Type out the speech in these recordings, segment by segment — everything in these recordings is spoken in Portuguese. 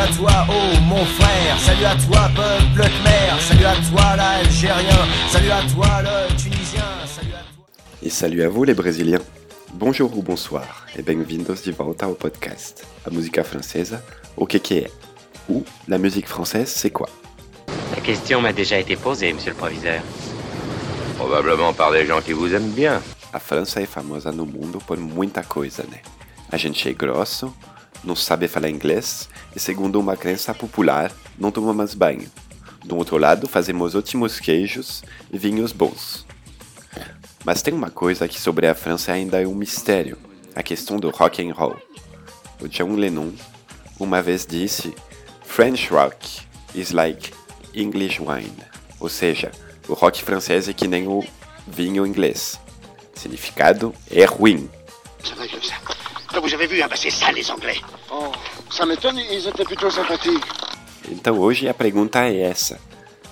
à toi, oh mon frère. Salut à toi, peuple khmer. Salut à toi, l'Algérien. Salut à toi, le Tunisien. Salut à toi. Et salut à vous les Brésiliens. Bonjour ou bonsoir e bem-vindos de volta ao podcast A Música Francesa, o que que é? Ou La musique française, c'est quoi? La question m'a déjà été posée, monsieur le proviseur. Probablement par des gens qui vous aiment bien. A França é famosa no mundo por muita coisa, né? A gente é grosso, não sabe falar inglês e, segundo uma crença popular, não tomamos banho. Do outro lado, fazemos ótimos queijos e vinhos bons. Mas tem uma coisa que sobre a França ainda é um mistério: a questão do rock and roll. O John Lennon uma vez disse: French rock is like English wine, ou seja, o rock francês é que nem o vinho inglês. Significado é ruim. Ah, Vous avez vu, hein, bah, c'est ça les Anglais. Oh, ça m'étonne, ils étaient plutôt sympathiques. Então hoje a pergunta é essa: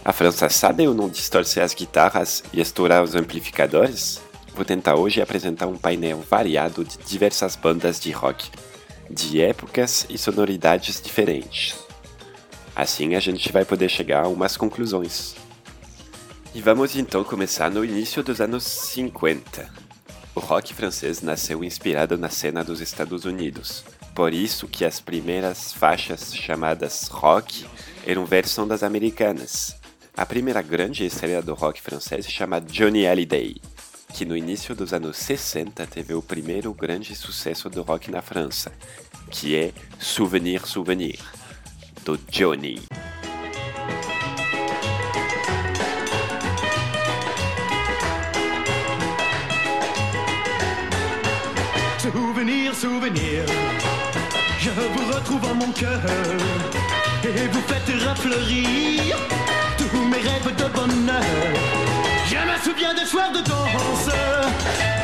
a França sabe ou não distorcer as guitarras e estourar os amplificadores? Vou tentar hoje apresentar um painel variado de diversas bandas de rock, de épocas e sonoridades diferentes. Assim a gente vai poder chegar a umas conclusões. E vamos então começar no início dos anos 50. O rock francês nasceu inspirado na cena dos Estados Unidos. Por isso que as primeiras faixas chamadas rock eram versão das americanas. A primeira grande estrela do rock francês se chama Johnny Hallyday, que no início dos anos 60 teve o primeiro grande sucesso do rock na França, que é Souvenir Souvenir, do Johnny. Souvenir, souvenir, je vous retrouve en mon cœur et vous faites refleurir tous mes rêves de bonheur. Je me souviens des soirs de danse,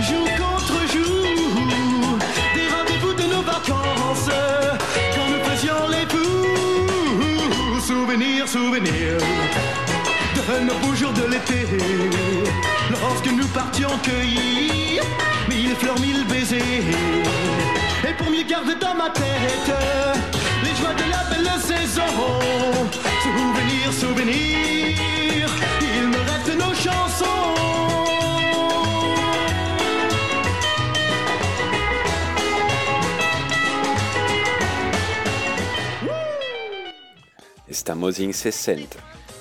jour contre jour, des rendez-vous de nos vacances quand nous faisions les fous. Souvenir, souvenir nos beaux jours de l'été, lorsque nous partions cueillir mille fleurs, mille baisers. Et pour mieux garder dans ma tête les joies de la belle saison, souvenir, souvenir, il me reste nos chansons. Estamos 60.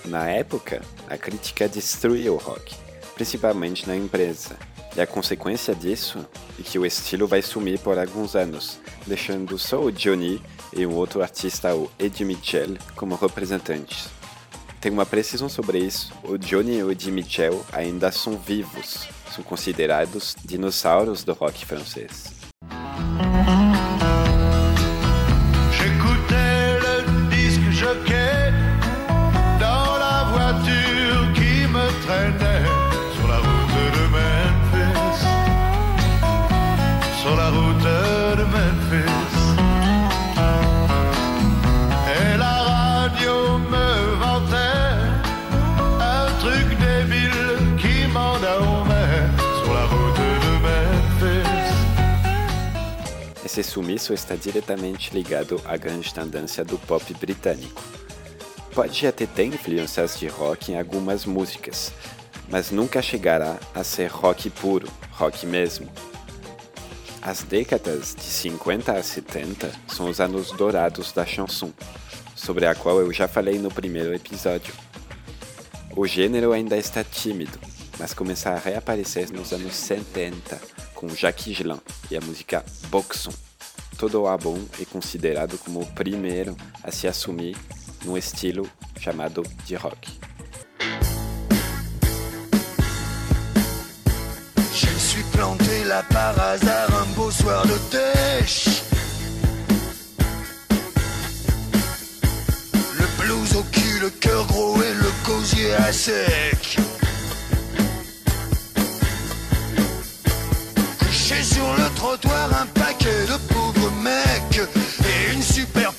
Na época, a crítica destruiu o rock, principalmente na empresa. E a consequência disso é que o estilo vai sumir por alguns anos, deixando só o Johnny e um outro artista, o Eddie Mitchell, como representantes. Tem uma precisão sobre isso: o Johnny e o Eddie Mitchell ainda são vivos, são considerados dinossauros do rock francês. Esse sumiço está diretamente ligado à grande tendência do pop britânico. Pode até ter influências de rock em algumas músicas, mas nunca chegará a ser rock puro, rock mesmo. As décadas de 50 a 70 são os anos dourados da chanson, sobre a qual eu já falei no primeiro episódio. O gênero ainda está tímido, mas começa a reaparecer nos anos 70 com Jacques Higelin e a música Boxon. Todo álbum é considerado como o primeiro a se assumir num estilo chamado de rock. Je me suis planté là par hasard un beau soir d'autèche. Le blues au cul, le cœur gros et le gosier à sec. Trottoir, un paquet de pauvres mecs et une super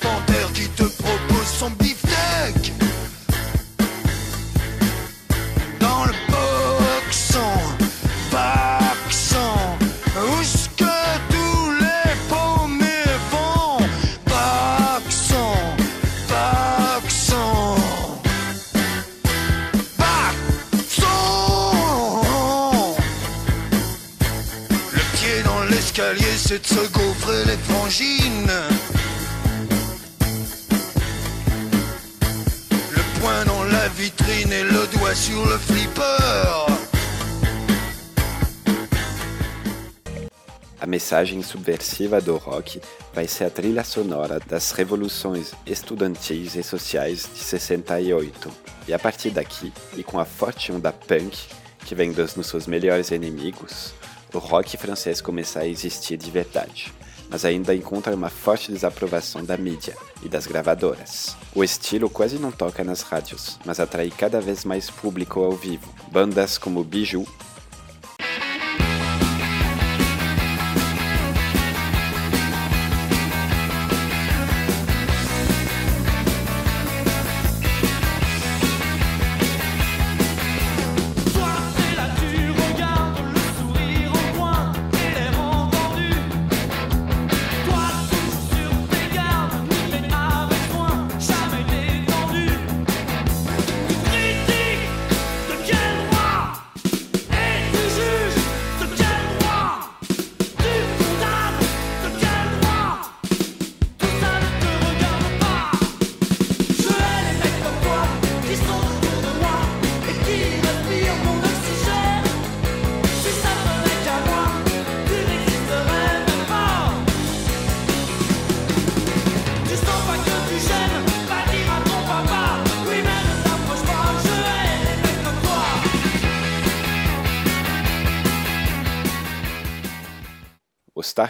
mensagem subversiva do rock vai ser a trilha sonora das revoluções estudantis e sociais de 68. E a partir daqui, e com a forte onda punk, que vem dos seus melhores inimigos, o rock francês começa a existir de verdade, mas ainda encontra uma forte desaprovação da mídia e das gravadoras. O estilo quase não toca nas rádios, mas atrai cada vez mais público ao vivo. Bandas como Bijou,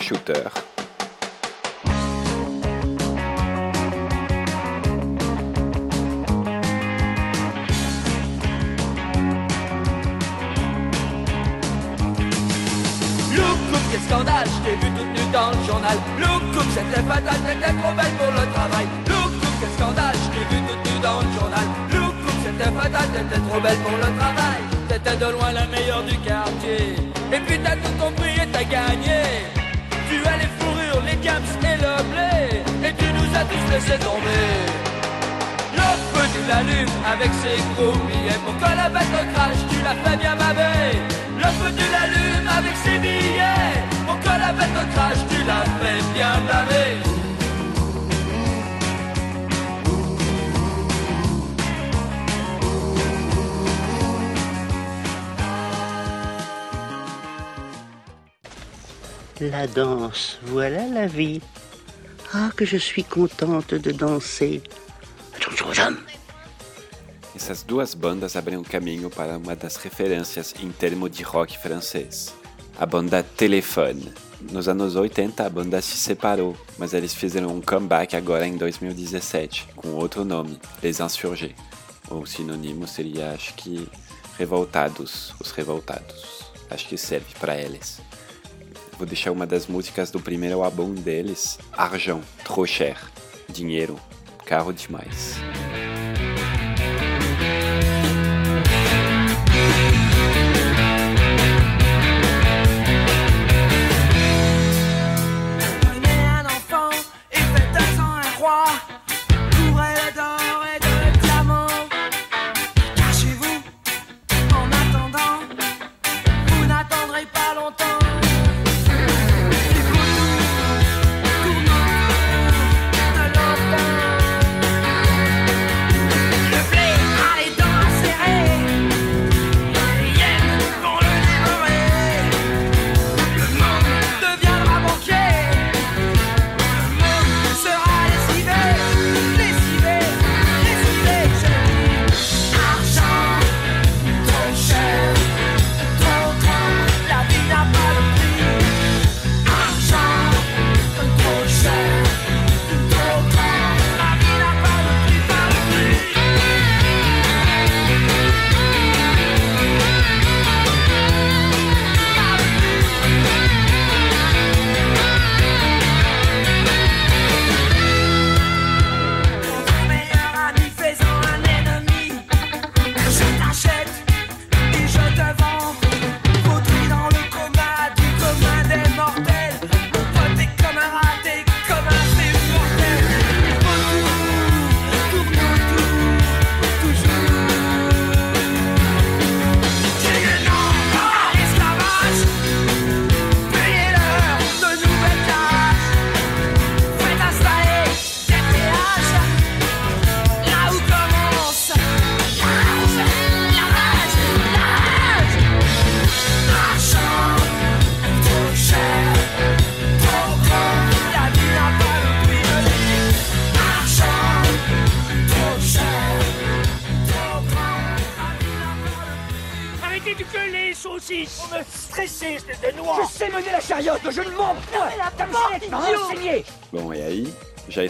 o Star Shooter, Loukoum, quel scandale, je t'ai vu toute nue dans le journal. Loukoum, c'était fatal, t'étais trop belle pour le travail. Loukoum, quel scandale, je t'ai vu toute nue dans le journal. Loukoum, c'était fatal, t'étais trop belle pour le travail. T'étais de loin la meilleure du quartier. Et puis t'as tout compris et t'as gagné. Tu as les fourrures, les gams et le blé. Et tu nous as tous laissé tomber. Le feu, tu l'allumes avec ses gros billets. Pour que la bête crache, tu l'as fait bien baver Le feu, tu l'allumes avec ses billets. Pour que la bête crache, tu l'as fait bien baver La danse, voilà la vie. Ah, que je suis contente de danser. Essas duas bandas abrem o caminho para uma das referências em termos de rock francês, a banda Téléphone. Nos anos 80 a banda se separou, mas eles fizeram um comeback agora em 2017, com outro nome, Les Insurgés. O sinônimo seria, acho que, Revoltados, os Revoltados. Acho que serve para eles. Vou deixar uma das músicas do primeiro álbum deles, Argent, Trop Cher, Dinheiro, Carro Demais.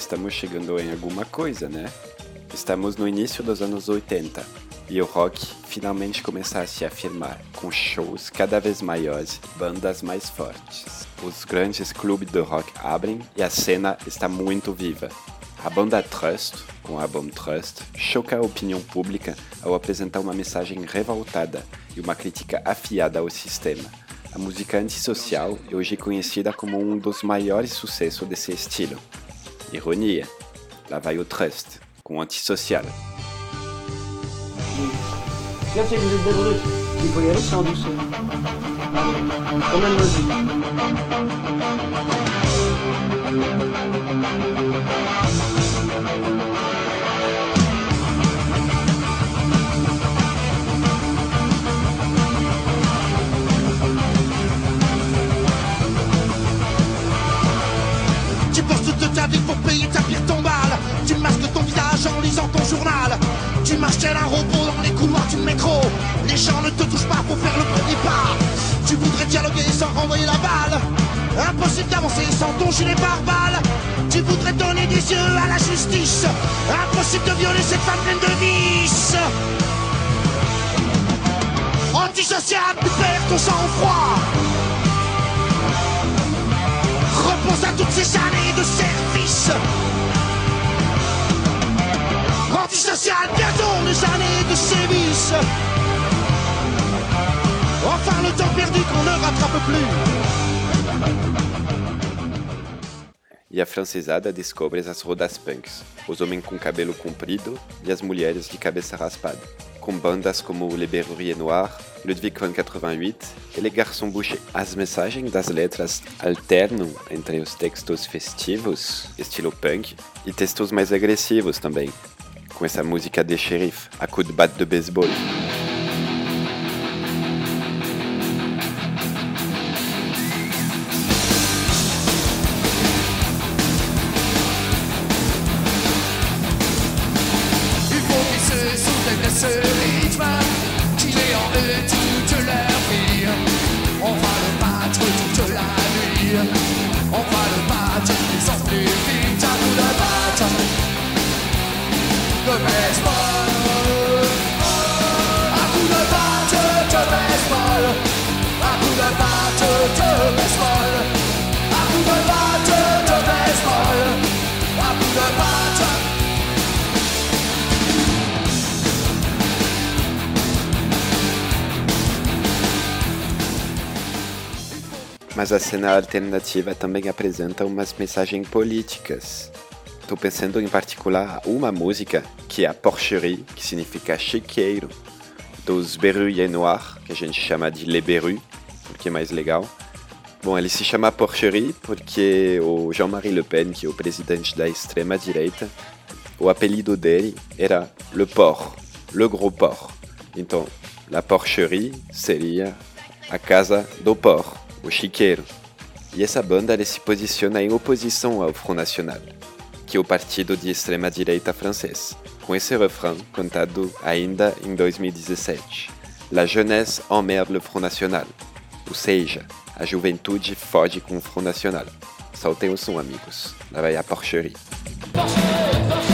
Estamos chegando em alguma coisa, né? Estamos no início dos anos 80 e o rock finalmente começa a se afirmar, com shows cada vez maiores bandas mais fortes. Os grandes clubes de rock abrem e a cena está muito viva. A banda Trust, com o álbum Trust, choca a opinião pública ao apresentar uma mensagem revoltada e uma crítica afiada ao sistema. A música antissocial é hoje conhecida como um dos maiores sucessos desse estilo. Ironia, lá vai o Trust, com antissocial. Regarde, c'est que vous êtes des brutes. Il faut y aller sans douceur. Allez, comme un en lisant ton journal. Tu marches tel un robot dans les couloirs du métro. Les gens ne te touchent pas pour faire le premier pas. Tu voudrais dialoguer sans renvoyer la balle. Impossible d'avancer sans ton gilet pare-balles. Tu voudrais donner des yeux à la justice. Impossible de violer cette femme pleine de vices. Antisocial, tu perds ton sang-froid. Repose à toutes ces années de service. Enfin le temps perdu qu'on ne rattrape plus. E a francesada descobre as rodas punks, os homens com cabelo comprido e as mulheres de cabeça raspada, com bandas como Le Berrurier Noir, Ludwig van 88 e Les Garçons Bouchés. As mensagens das letras alternam entre os textos festivos, estilo punk, e textos mais agressivos também, com essa música de xerife, a coup de batte de beisebol. Mas a cena alternativa também apresenta umas mensagens políticas. Estou pensando em particular uma música que é a Porcherie, que significa chiqueiro, dos Berruyer Noir, que a gente chama de Le Berru, porque é mais legal. Bom, ele se chama Porcherie porque o Jean-Marie Le Pen, que é o presidente da extrema-direita, o apelido dele era Le Porc, Le Gros Porc. Então, la Porcherie seria a casa do porc, o chiqueiro. E essa banda se posiciona em oposição ao Front National, que o partido de extrema-direita francês, com esse refrão cantado ainda em 2017. La jeunesse emmerde le Front National, ou seja, a juventude foge com o Front National. Soltem o som, amigos. Lá vai a porcherie. L'enculé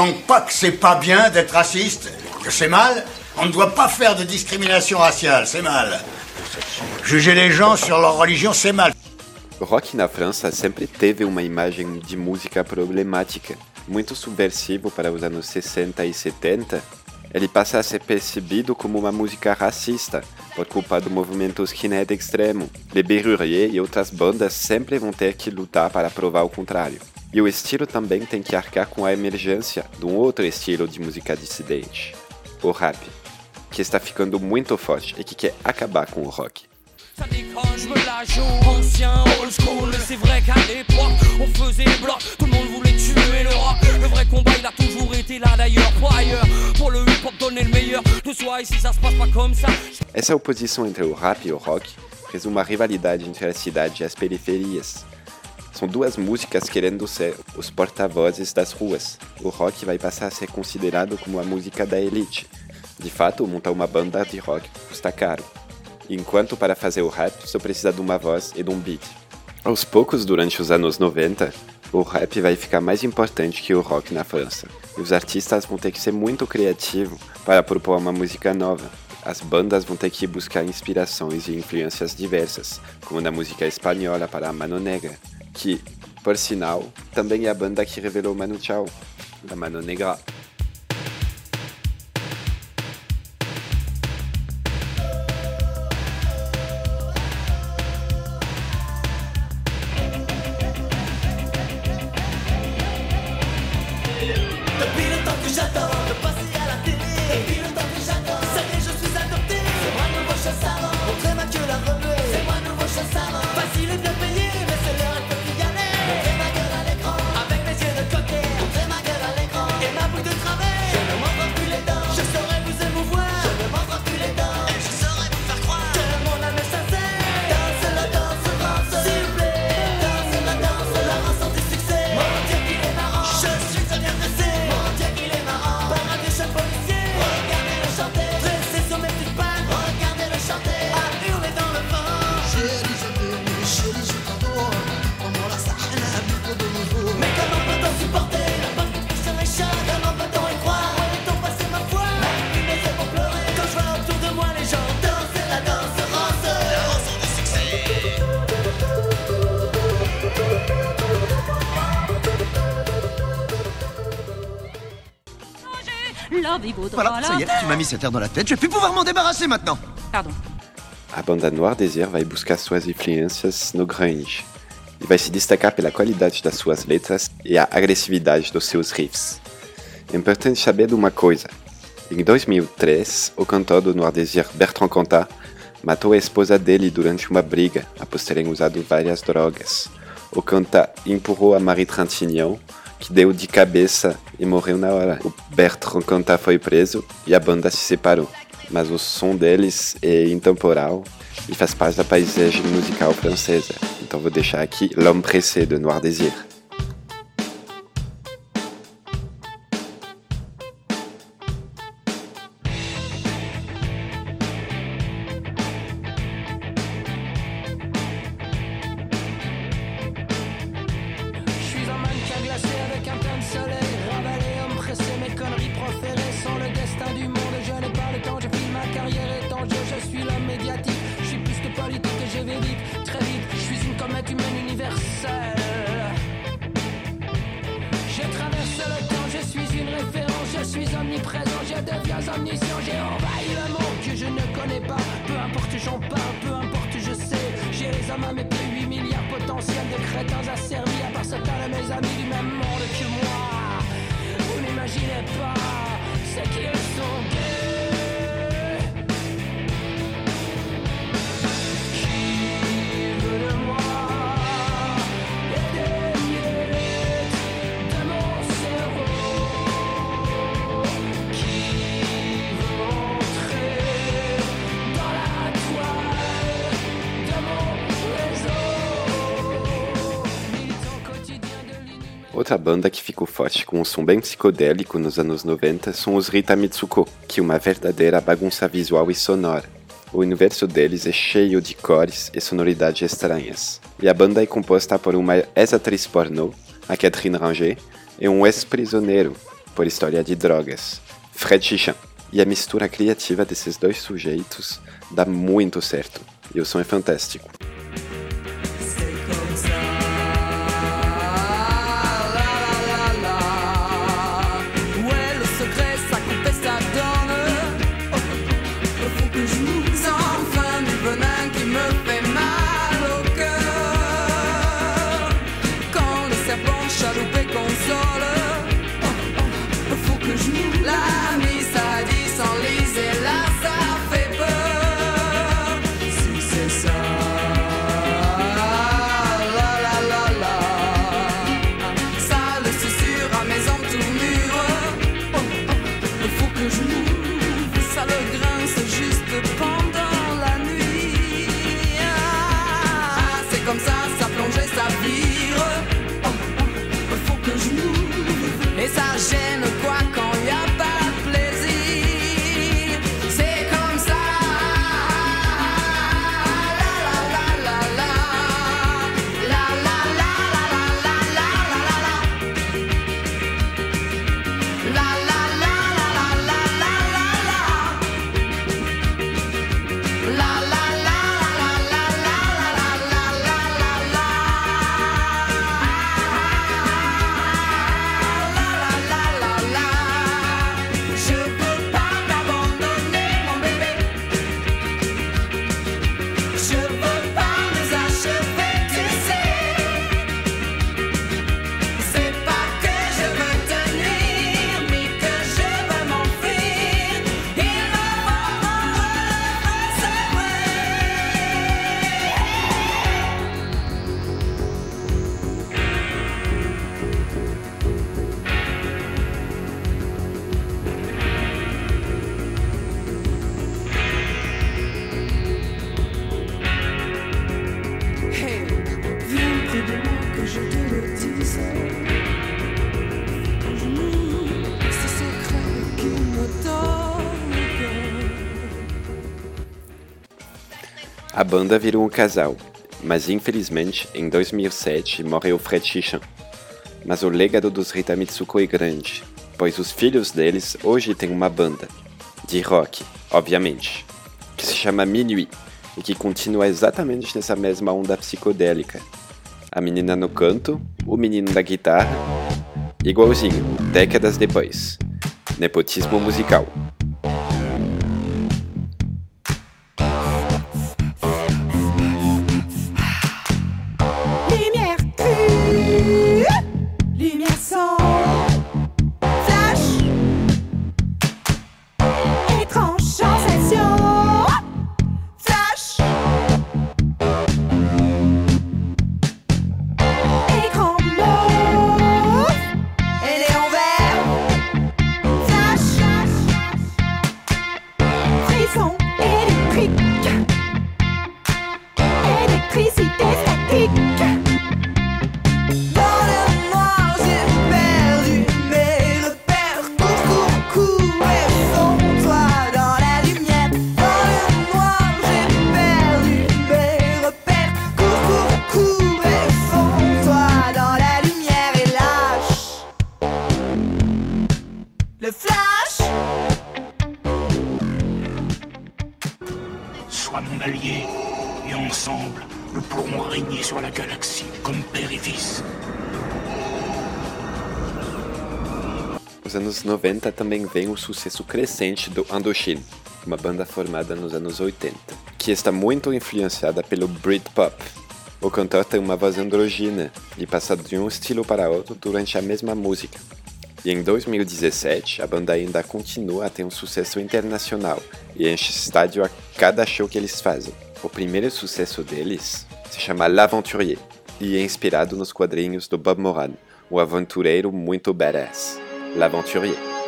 donc pas que c'est pas bien d'être raciste, que c'est mal. On ne doit pas faire de discrimination raciale, c'est mal. Juger les gens sur leur religion, c'est mal. Rock na França sempre teve uma imagem de música problemática, muito subversivo para os anos 60 e 70. Ele passa a ser percebido como uma música racista, por culpa do movimento skinhead extremo. Le Berrurier e outras bandas sempre vão ter que lutar para provar o contrário. E o estilo também tem que arcar com a emergência de um outro estilo de música dissidente, o rap, que está ficando muito forte e que quer acabar com o rock. Essa oposição entre o rap e o rock resume uma rivalidade entre a cidade e as periferias. São duas músicas querendo ser os porta-vozes das ruas. O rock vai passar a ser considerado como a música da elite. De fato, montar uma banda de rock custa caro. Enquanto para fazer o rap só precisa de uma voz e de um beat. Aos poucos, durante os anos 90, o rap vai ficar mais importante que o rock na França. E os artistas vão ter que ser muito criativos para propor uma música nova. As bandas vão ter que buscar inspirações e influências diversas, como na música espanhola para a Mano Negra, que, por sinal, também é a banda que revelou Manu Chao, da Mano Negra. Voilà, ça y est, tu m'as mis cette air dans la tête, je vais plus pouvoir m'en débarrasser maintenant Pardon. A banda Noir Desir vai buscar suas influências no grunge e vai se destacar pela qualidade das suas letras e a agressividade dos seus riffs. É importante saber de uma coisa. Em 2003, o cantor do Noir Desir, Bertrand Cantat, matou a esposa dele durante uma briga após terem usado várias drogas. O Cantat empurrou a Marie Trintignant, que deu de cabeça e morreu na hora. O Bertrand Cantat foi preso e a banda se separou. Mas o som deles é intemporal e faz parte da paisagem musical francesa. Então vou deixar aqui L'Homme Pressé de Noir Désir. outra banda que ficou forte com um som bem psicodélico nos anos 90 são os Rita Mitsuko, que é uma verdadeira bagunça visual e sonora. O universo deles é cheio de cores e sonoridades estranhas. E a banda é composta por uma ex-atriz pornô, a Catherine Ranger, e um ex-prisioneiro, por história de drogas, Fred Chichan. E a mistura criativa desses dois sujeitos dá muito certo, e o som é fantástico. banda virou um casal, mas infelizmente em 2007 morreu Fred Chichan. Mas o legado dos Rita Mitsuko é grande, pois os filhos deles hoje têm uma banda, de rock, obviamente, que se chama Minuit e que continua exatamente nessa mesma onda psicodélica. A menina no canto, o menino da guitarra, igualzinho, décadas depois. Nepotismo musical. 90 também vem o sucesso crescente do Indochine, uma banda formada nos anos 80, que está muito influenciada pelo Britpop. O cantor tem uma voz androgina e passa de um estilo para outro durante a mesma música. E em 2017, a banda ainda continua a ter um sucesso internacional e enche estádio a cada show que eles fazem. O primeiro sucesso deles se chama L'Aventurier e é inspirado nos quadrinhos do Bob Moran, o um aventureiro muito badass. l'aventurier.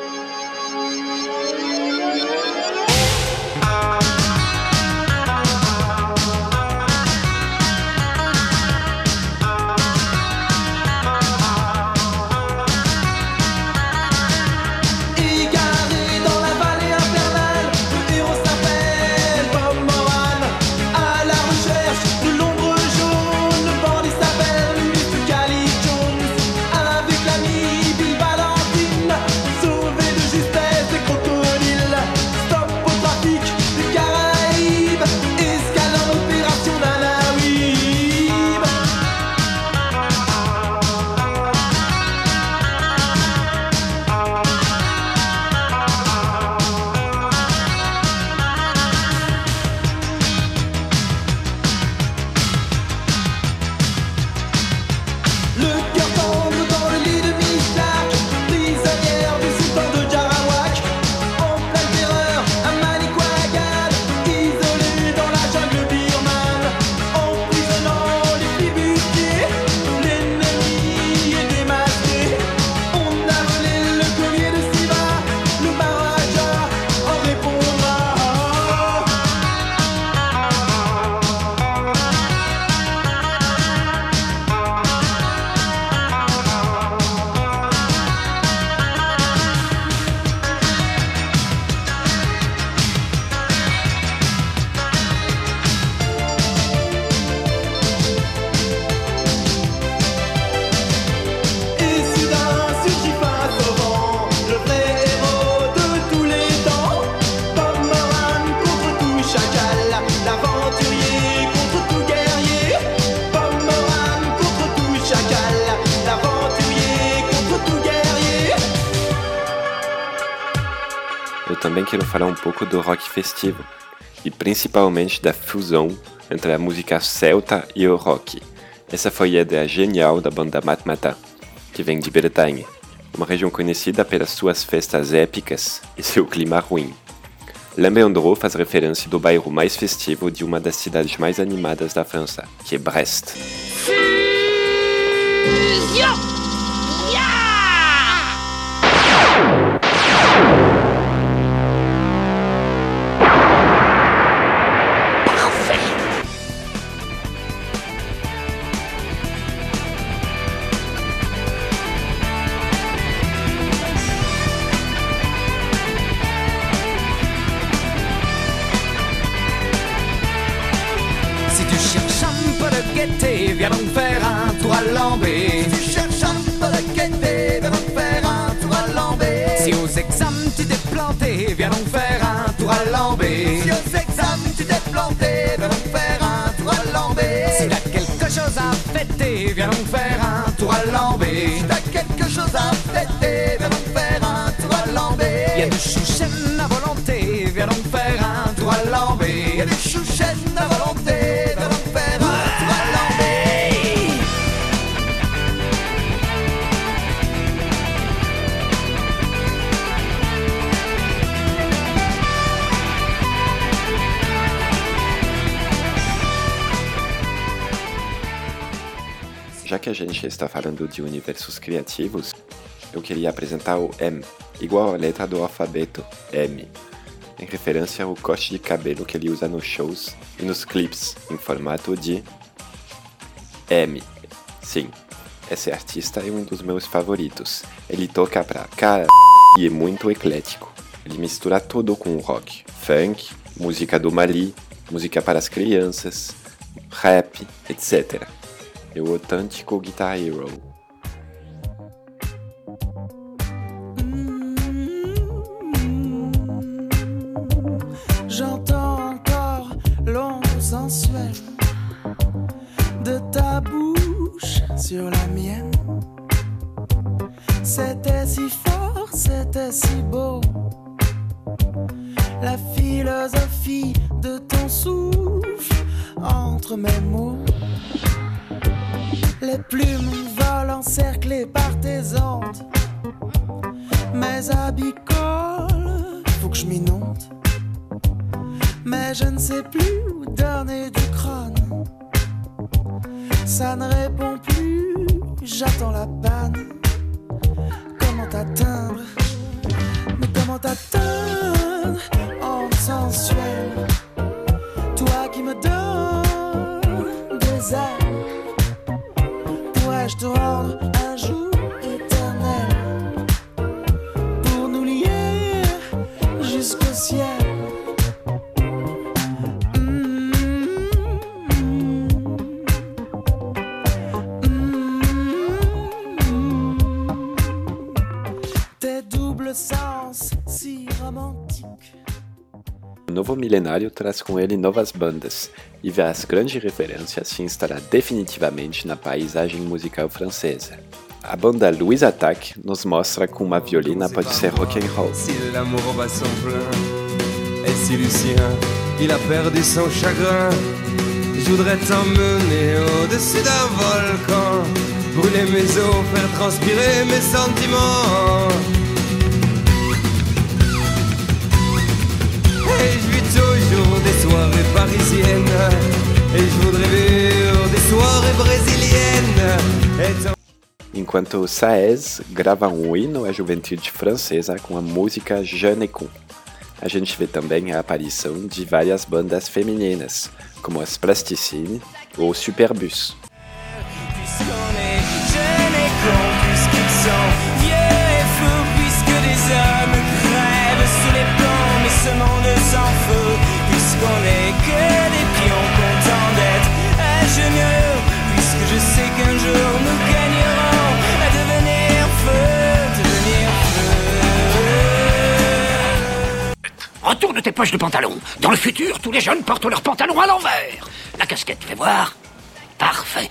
Eu também quero falar um pouco do rock festivo, e principalmente da fusão entre a música celta e o rock. Essa foi a ideia genial da banda Matmatá, que vem de Bretanha, uma região conhecida pelas suas festas épicas e seu clima ruim. Lembendro faz referência do bairro mais festivo de uma das cidades mais animadas da França, que é Brest. Si a gente está falando de universos criativos, eu queria apresentar o M, igual a letra do alfabeto M, em referência ao corte de cabelo que ele usa nos shows e nos clips em formato de M. Sim, esse artista é um dos meus favoritos. Ele toca pra cara e é muito eclético. Ele mistura tudo com rock, funk, música do Mali, música para as crianças, rap, etc. É o autêntico Guitar Hero. J'entends encore l'ombre sensuelle de ta bouche sur la mienne. C'était si fort, c'était si beau. La philosophie de ton souffle entre mes mots. Les plumes volent encerclées par tes ondes. Mes habits collent, faut que je m'inonde. Mais je ne sais plus où donner du crâne. Ça ne répond plus, j'attends la panne. Comment t'atteindre? Mais comment t'atteindre? En sensuel Toi qui me donnes des ailes, pourrais-je te rendre un jour éternel. Pour nous lier jusqu'au ciel. O novo milenário traz com ele novas bandas, e as grandes referências se instalar definitivamente na paisagem musical francesa. A banda Louise Attack nos mostra como uma violina pode ser rock and roll. Si l'amour bat son plein, et si Lucien, il a perdu son chagrin, je voudrais t'emmener au-dessus d'un volcan, brûler mes os, faire transpirer mes sentiments. Toujours des soirées parisiennes, et je voudrais vivre des soirées brésiliennes. Enquanto Saez grava um hino à juventude francesa com a música Je ne con. A gente vê também a aparição de várias bandas femininas, como as Plasticine ou Superbus. Puisque des hommes crèvent sous les plombs, mais ce monde Retourne tes poches de pantalon. Dans le futur, tous les jeunes portent leurs pantalons à l'envers. La casquette, fais voir. Parfait.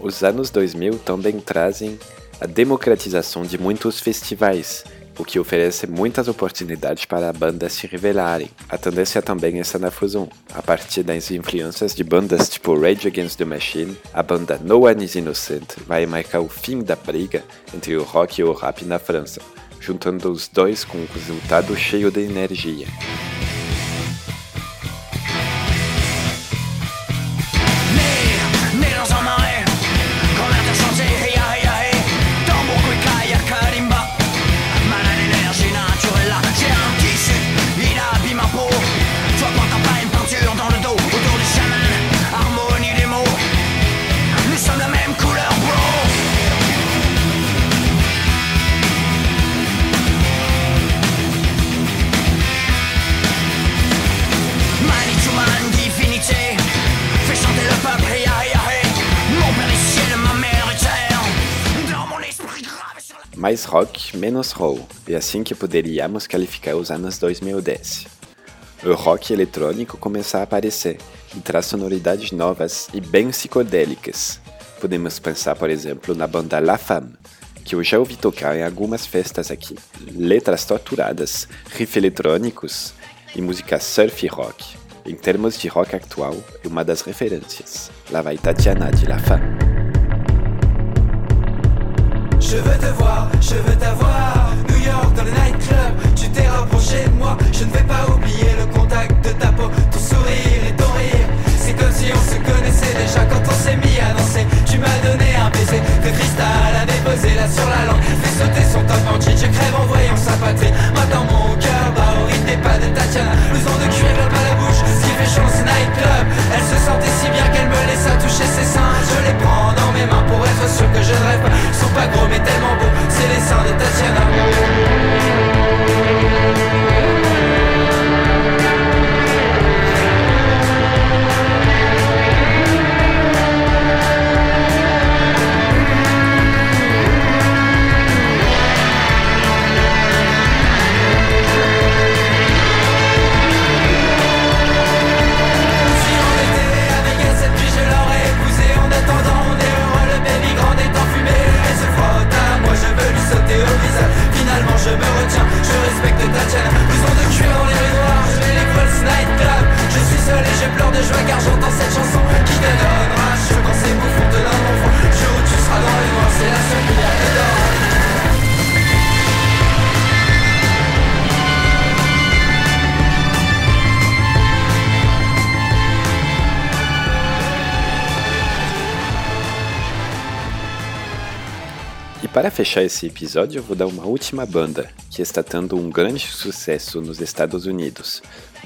Os anos 2000 também trazem a democratização de muitos festivais, o que oferece muitas oportunidades para bandas se revelarem. A tendência também está na fusão, a partir das influências de bandas tipo Rage Against the Machine, a banda No One Is Innocent vai marcar o fim da briga entre o rock e o rap na França, juntando os dois com um resultado cheio de energia. Mais rock, menos roll, é assim que poderíamos qualificar os anos 2010. O rock eletrônico começa a aparecer e traz sonoridades novas e bem psicodélicas. Podemos pensar, por exemplo, na banda La Femme, que eu já ouvi tocar em algumas festas aqui. Letras torturadas, riffs eletrônicos e música surf rock. Em termos de rock atual, é uma das referências. Lá vai Tatiana de La Femme. Je veux te voir, je veux t'avoir. New York dans le nightclub Tu t'es rapproché de moi. Je ne vais pas oublier le contact de ta peau. Ton sourire et ton rire C'est comme si on se connaissait déjà Quand on s'est mis à danser. Tu m'as donné un baiser de cristal à déposer là sur la langue. Fais sauter son top en jean Je crève en voyant sa patrie. Dans mon cœur bat au rythme des pas de Tatiana Blouson de cuir globe à la bouche Ce qui fait chance nightclub. Elle se sentait si bien qu'elle me laissa toucher ses seins sûr que je ne rêve pas. Sont pas gros mais tellement beaux. C'est les seins de Tatiana fechar esse episódio, eu vou dar uma última banda que está tendo um grande sucesso nos Estados Unidos,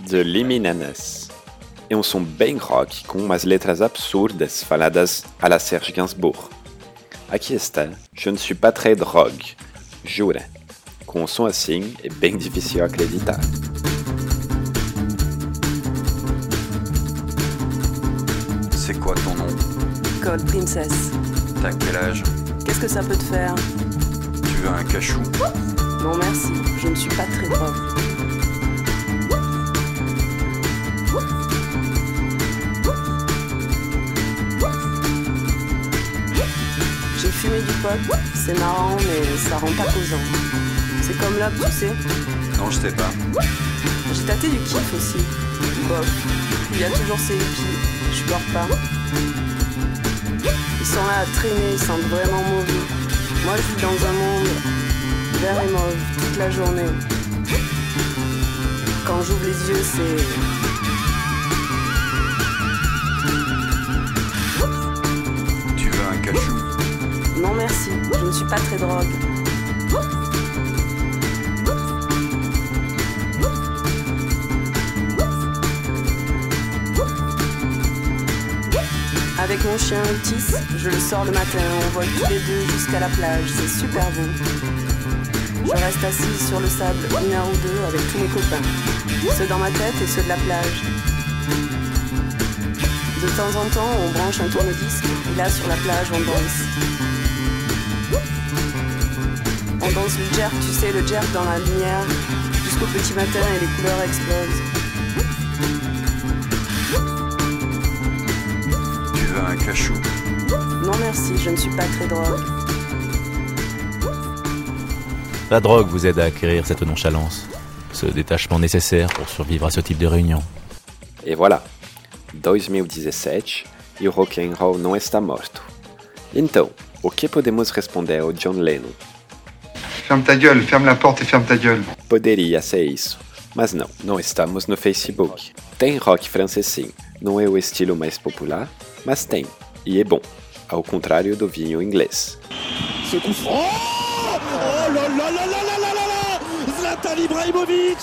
The Liminanas. É um som bem rock com umas letras absurdas faladas à la Serge Gainsbourg. Aqui está Je ne suis pas très drogue, jura. Com um som assim, é bem difícil acreditar. C'est quoi ton nom Cold Princess. T'as quel âge Qu'est-ce que ça peut te faire Tu veux un cachou Non merci, je ne suis pas très drogue. J'ai fumé du pot, c'est marrant mais ça rend pas causant. C'est comme l'op, tu sais. Non, je sais pas. J'ai tâté du kiff aussi. Bof, il y a toujours ces hippies, je pleure pas. Ils sont là à traîner, ils sentent vraiment mauvais. Moi je vis dans un monde vert et mauve toute la journée. Quand j'ouvre les yeux, c'est. Tu veux un cachou? Non merci, je ne suis pas très drogue. Mon chien Otis, je le sors le matin, on vole tous les deux jusqu'à la plage, c'est super beau. Je reste assise sur le sable une heure ou deux avec tous mes copains, ceux dans ma tête et ceux de la plage. De temps en temps, on branche un tourne-disque et là sur la plage, on danse. On danse le jerk, tu sais, le jerk dans la lumière, jusqu'au petit matin et les couleurs explosent. Cachou Non merci, je ne suis pas très drogue. La drogue vous aide à acquérir cette nonchalance, ce détachement nécessaire pour survivre à ce type de réunion. E voilà, 2017 e o rock and roll não está morto. Então, o que podemos responder ao John Lennon? Ferme ta gueule, ferme la porte et ferme ta gueule. Poderia ser isso, mas não, não estamos no Facebook. Tem rock francês sim, não é o estilo mais popular, mas tem, e é bom, ao contrário do vinho inglês.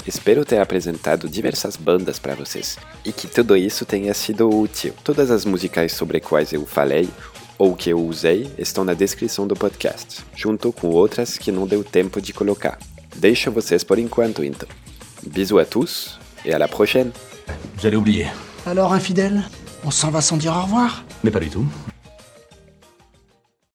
Espero ter apresentado diversas bandas para vocês e que tudo isso tenha sido útil. Todas as musicais sobre quais eu falei ou que eu usei estão na descrição do podcast, junto com outras que não deu tempo de colocar. Deixo vocês por enquanto então. Bisous à tous e à la prochaine. J'allais oublier. Alors infidèle on s'en va sans dire au revoir Mais pas du tout.